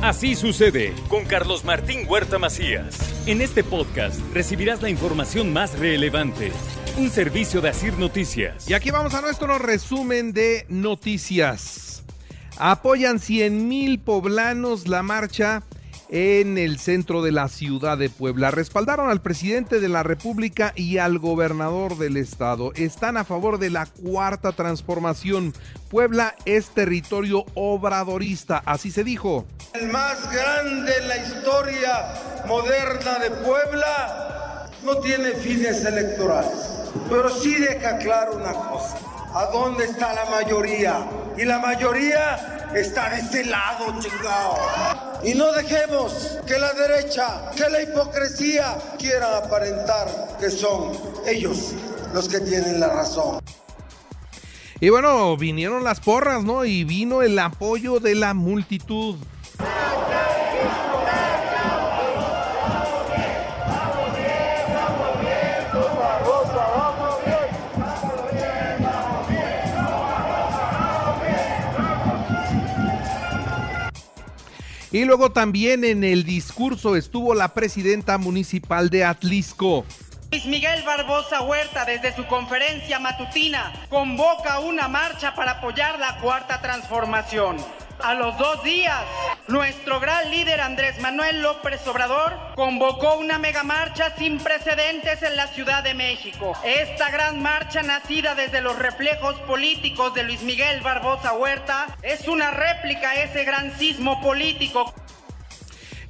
Así sucede con Carlos Martín Huerta Macías. En este podcast recibirás la información más relevante. Un servicio de Asir Noticias. Y aquí vamos a nuestro resumen de noticias. Apoyan 100 mil poblanos la marcha en el centro de la ciudad de Puebla. Respaldaron al presidente de la República y al gobernador del estado. Están a favor de la cuarta transformación. Puebla es territorio obradorista, así se dijo. El más grande en la historia moderna de Puebla no tiene fines electorales, pero sí deja claro una cosa. ¿A dónde está la mayoría? Y la mayoría está de este lado, chingado. Y no dejemos que la derecha, que la hipocresía quieran aparentar que son ellos los que tienen la razón. Y bueno, vinieron las porras, ¿no? Y vino el apoyo de la multitud. Y luego también en el discurso estuvo la presidenta municipal de Atlisco. Luis Miguel Barbosa Huerta, desde su conferencia matutina, convoca una marcha para apoyar la cuarta transformación. A los dos días, nuestro gran líder Andrés Manuel López Obrador convocó una megamarcha sin precedentes en la Ciudad de México. Esta gran marcha nacida desde los reflejos políticos de Luis Miguel Barbosa Huerta es una réplica a ese gran sismo político.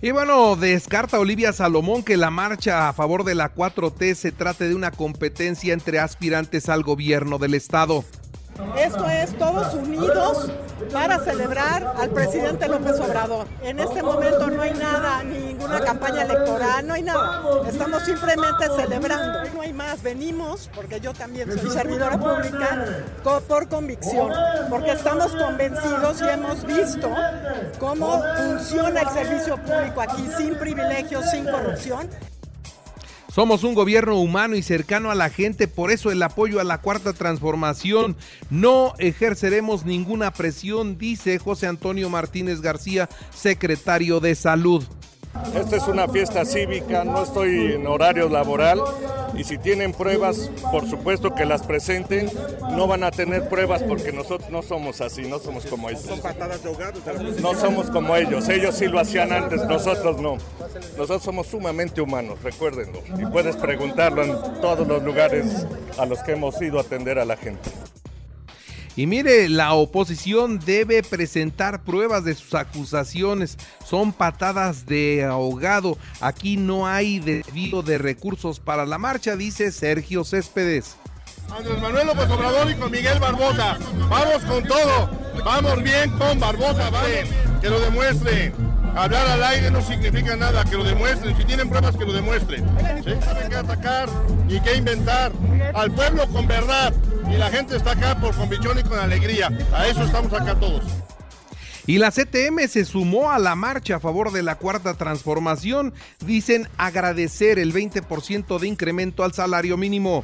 Y bueno, descarta Olivia Salomón que la marcha a favor de la 4T se trate de una competencia entre aspirantes al gobierno del Estado. Esto es todos unidos para celebrar al presidente López Obrador. En este momento no hay nada, ninguna campaña electoral, no hay nada. Estamos simplemente celebrando. No hay más, venimos, porque yo también soy servidora pública, por convicción, porque estamos convencidos y hemos visto cómo funciona el servicio público aquí sin privilegios, sin corrupción. Somos un gobierno humano y cercano a la gente, por eso el apoyo a la cuarta transformación. No ejerceremos ninguna presión, dice José Antonio Martínez García, secretario de Salud. Esta es una fiesta cívica, no estoy en horario laboral y si tienen pruebas, por supuesto que las presenten. No van a tener pruebas porque nosotros no somos así, no somos como ellos. Son patadas de ahogados. No somos como ellos, ellos sí lo hacían antes, nosotros no. Nosotros somos sumamente humanos, recuérdenlo. Y puedes preguntarlo en todos los lugares a los que hemos ido a atender a la gente. Y mire, la oposición debe presentar pruebas de sus acusaciones. Son patadas de ahogado. Aquí no hay debido de recursos para la marcha, dice Sergio Céspedes. Andrés Manuel López Obrador y con Miguel Barbosa. Vamos con todo. Vamos bien con Barbosa, vale. Que lo demuestren. Hablar al aire no significa nada, que lo demuestren. Si tienen pruebas, que lo demuestren. ¿Sí? Saben qué atacar y qué inventar. Al pueblo con verdad. Y la gente está acá por convicción y con alegría. A eso estamos acá todos. Y la CTM se sumó a la marcha a favor de la cuarta transformación. Dicen agradecer el 20% de incremento al salario mínimo.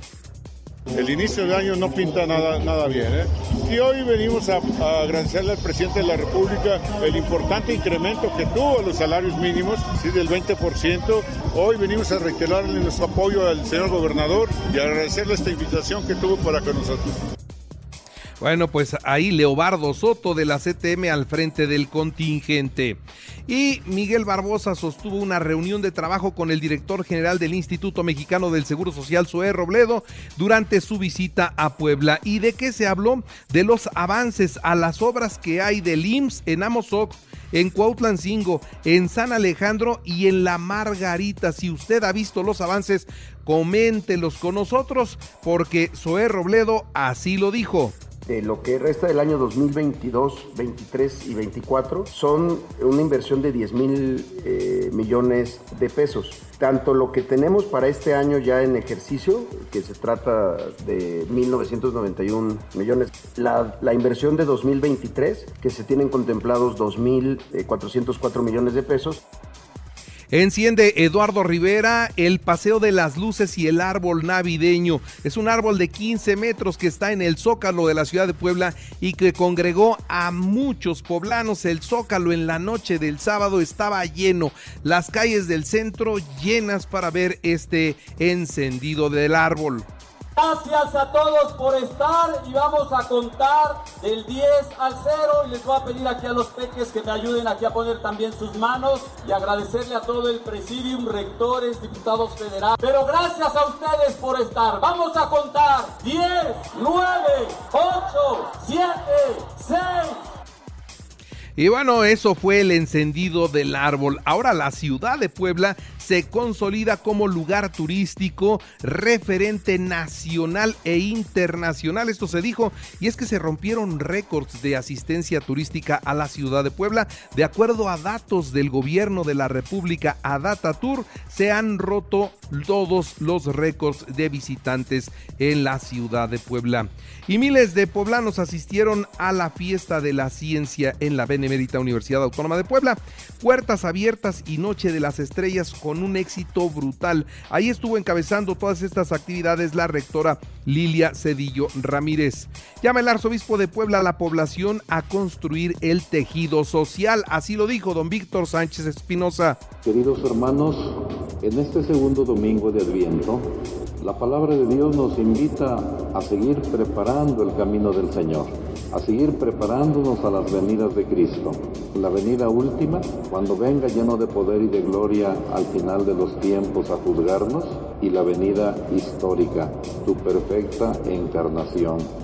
El inicio de año no pinta nada, nada bien. ¿eh? Y hoy venimos a, agradecerle al presidente de la República el importante incremento que tuvo los salarios mínimos, ¿sí? del 20%. Hoy venimos a reiterarle nuestro apoyo al señor gobernador y agradecerle esta invitación que tuvo para con nosotros. Bueno, pues ahí Leobardo Soto de la CTM al frente del contingente. Y Miguel Barbosa sostuvo una reunión de trabajo con el director general del Instituto Mexicano del Seguro Social, Zoé Robledo, durante su visita a Puebla. ¿Y de qué se habló? De los avances a las obras que hay del IMSS en Amozoc, en Cuautlancingo, en San Alejandro y en La Margarita. Si usted ha visto los avances, coméntelos con nosotros, porque Zoé Robledo así lo dijo de lo que resta del año 2022, 23 y 24 son una inversión de 10 mil eh, millones de pesos. Tanto lo que tenemos para este año ya en ejercicio, que se trata de 1.991 millones, la, la inversión de 2023, que se tienen contemplados 2.404 millones de pesos, Enciende Eduardo Rivera el Paseo de las Luces y el árbol navideño. Es un árbol de 15 metros que está en el Zócalo de la ciudad de Puebla y que congregó a muchos poblanos. El Zócalo en la noche del sábado estaba lleno. Las calles del centro llenas para ver este encendido del árbol. Gracias a todos por estar y vamos a contar del 10 al 0 y les voy a pedir aquí a los peques que me ayuden aquí a poner también sus manos y agradecerle a todo el presidium, rectores, diputados federales. Pero gracias a ustedes por estar. Vamos a contar 10, 9, 8, 7, 6, y bueno, eso fue el encendido del árbol. Ahora la ciudad de Puebla se consolida como lugar turístico referente nacional e internacional. Esto se dijo y es que se rompieron récords de asistencia turística a la ciudad de Puebla. De acuerdo a datos del gobierno de la República, a Data Tour, se han roto todos los récords de visitantes en la ciudad de Puebla. Y miles de poblanos asistieron a la fiesta de la ciencia en la Venezuela Benemérita Universidad Autónoma de Puebla. Puertas abiertas y Noche de las Estrellas con un éxito brutal. Ahí estuvo encabezando todas estas actividades la rectora Lilia Cedillo Ramírez. Llama el arzobispo de Puebla a la población a construir el tejido social. Así lo dijo don Víctor Sánchez Espinosa. Queridos hermanos, en este segundo domingo de Adviento, la palabra de Dios nos invita a seguir preparando el camino del Señor, a seguir preparándonos a las venidas de Cristo. La venida última, cuando venga lleno de poder y de gloria al final de los tiempos a juzgarnos, y la venida histórica, su perfecta encarnación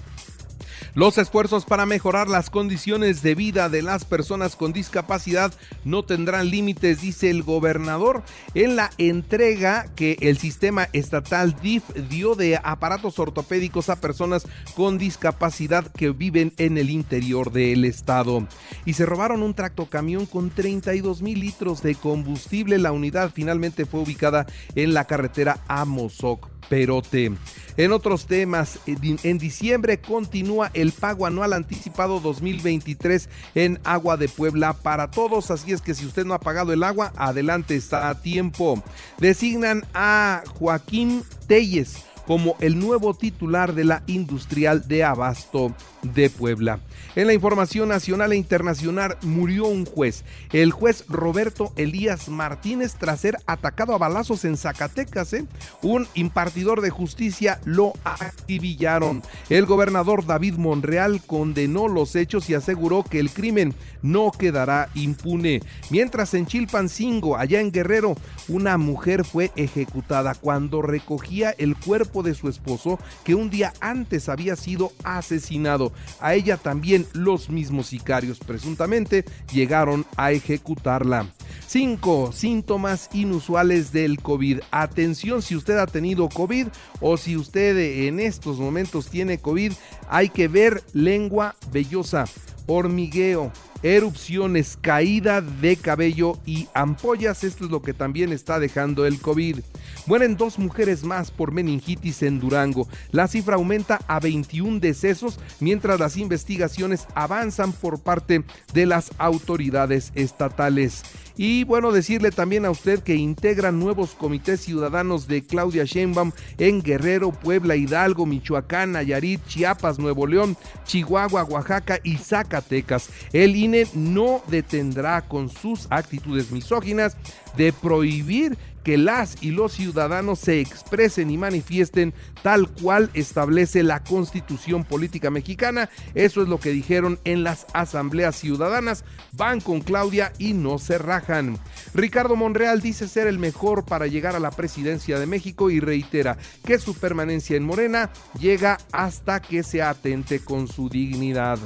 los esfuerzos para mejorar las condiciones de vida de las personas con discapacidad no tendrán límites, dice el gobernador, en la entrega que el sistema estatal DIF dio de aparatos ortopédicos a personas con discapacidad que viven en el interior del estado. Y se robaron un tracto camión con 32 mil litros de combustible. La unidad finalmente fue ubicada en la carretera Amozoc Perote. En otros temas, en diciembre continúa el pago anual anticipado 2023 en Agua de Puebla para todos, así es que si usted no ha pagado el agua, adelante está a tiempo. Designan a Joaquín Telles como el nuevo titular de la Industrial de Abasto de Puebla. En la información nacional e internacional murió un juez, el juez Roberto Elías Martínez, tras ser atacado a balazos en Zacatecas. ¿eh? Un impartidor de justicia lo acribillaron. El gobernador David Monreal condenó los hechos y aseguró que el crimen no quedará impune. Mientras en Chilpancingo, allá en Guerrero, una mujer fue ejecutada cuando recogía el cuerpo de su esposo que un día antes había sido asesinado. A ella también los mismos sicarios presuntamente llegaron a ejecutarla. 5. Síntomas inusuales del COVID. Atención si usted ha tenido COVID o si usted en estos momentos tiene COVID, hay que ver lengua vellosa, hormigueo, erupciones, caída de cabello y ampollas. Esto es lo que también está dejando el COVID. Mueren dos mujeres más por meningitis en Durango. La cifra aumenta a 21 decesos mientras las investigaciones avanzan por parte de las autoridades estatales. Y bueno, decirle también a usted que integran nuevos comités ciudadanos de Claudia Sheinbaum en Guerrero, Puebla, Hidalgo, Michoacán, Nayarit, Chiapas, Nuevo León, Chihuahua, Oaxaca y Zacatecas. El INE no detendrá con sus actitudes misóginas de prohibir que las y los ciudadanos se expresen y manifiesten tal cual establece la constitución política mexicana. Eso es lo que dijeron en las asambleas ciudadanas. Van con Claudia y no se rajan. Ricardo Monreal dice ser el mejor para llegar a la presidencia de México y reitera que su permanencia en Morena llega hasta que se atente con su dignidad.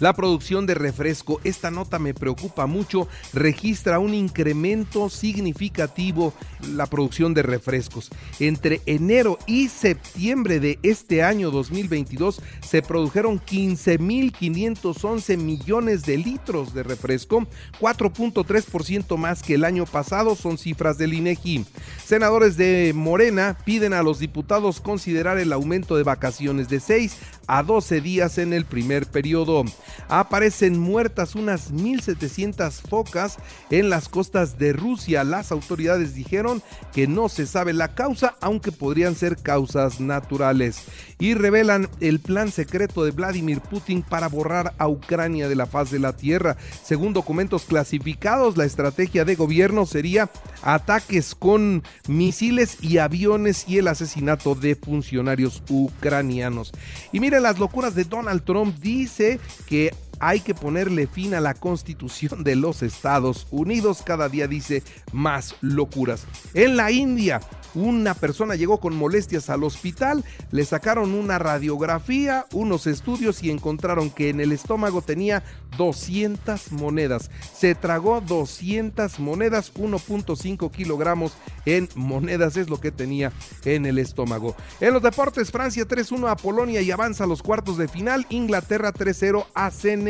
La producción de refresco, esta nota me preocupa mucho, registra un incremento significativo la producción de refrescos. Entre enero y septiembre de este año 2022 se produjeron 15.511 millones de litros de refresco, 4.3% más que el año pasado, son cifras del INEGI. Senadores de Morena piden a los diputados considerar el aumento de vacaciones de 6 a 12 días en el primer periodo. Aparecen muertas unas 1.700 focas en las costas de Rusia. Las autoridades dijeron que no se sabe la causa, aunque podrían ser causas naturales. Y revelan el plan secreto de Vladimir Putin para borrar a Ucrania de la faz de la tierra. Según documentos clasificados, la estrategia de gobierno sería ataques con misiles y aviones y el asesinato de funcionarios ucranianos. Y las locuras de Donald Trump. Dice que hay que ponerle fin a la constitución de los Estados Unidos. Cada día dice más locuras. En la India, una persona llegó con molestias al hospital, le sacaron una radiografía, unos estudios y encontraron que en el estómago tenía 200 monedas. Se tragó 200 monedas, 1.5 kilogramos en monedas es lo que tenía en el estómago. En los deportes, Francia 3-1 a Polonia y avanza a los cuartos de final. Inglaterra 3-0 a Senegal.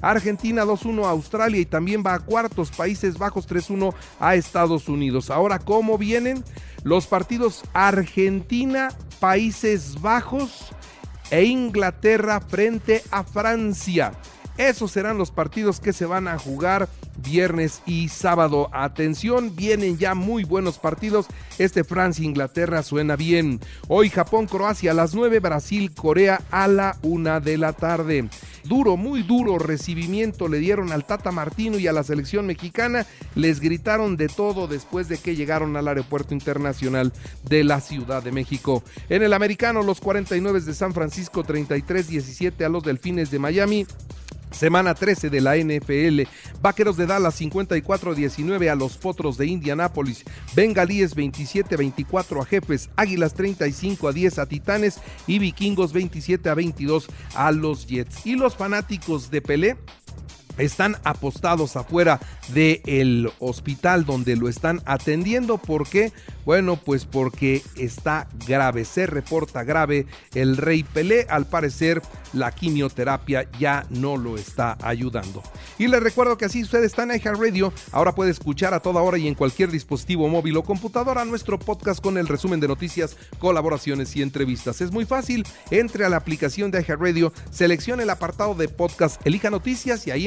Argentina 2-1 a Australia y también va a cuartos. Países Bajos 3-1 a Estados Unidos. Ahora, ¿cómo vienen? Los partidos Argentina, Países Bajos e Inglaterra frente a Francia. Esos serán los partidos que se van a jugar viernes y sábado. Atención, vienen ya muy buenos partidos. Este Francia-Inglaterra suena bien. Hoy Japón-Croacia a las 9, Brasil-Corea a la 1 de la tarde. Duro, muy duro recibimiento le dieron al Tata Martino y a la selección mexicana. Les gritaron de todo después de que llegaron al aeropuerto internacional de la Ciudad de México. En el americano, los 49 de San Francisco 33-17 a los Delfines de Miami. Semana 13 de la NFL. Vaqueros de Dallas 54-19 a los Potros de Indianápolis. Bengalíes 27-24 a Jefes. Águilas 35 a 10 a Titanes. Y Vikingos 27 a 22 a los Jets. Y los fanáticos de Pelé están apostados afuera del hospital donde lo están atendiendo. ¿Por qué? Bueno, pues porque está grave, se reporta grave el rey Pelé. Al parecer la quimioterapia ya no lo está ayudando. Y les recuerdo que así usted está en Radio. Ahora puede escuchar a toda hora y en cualquier dispositivo móvil o computadora nuestro podcast con el resumen de noticias, colaboraciones y entrevistas. Es muy fácil. Entre a la aplicación de Radio, seleccione el apartado de podcast, elija noticias y ahí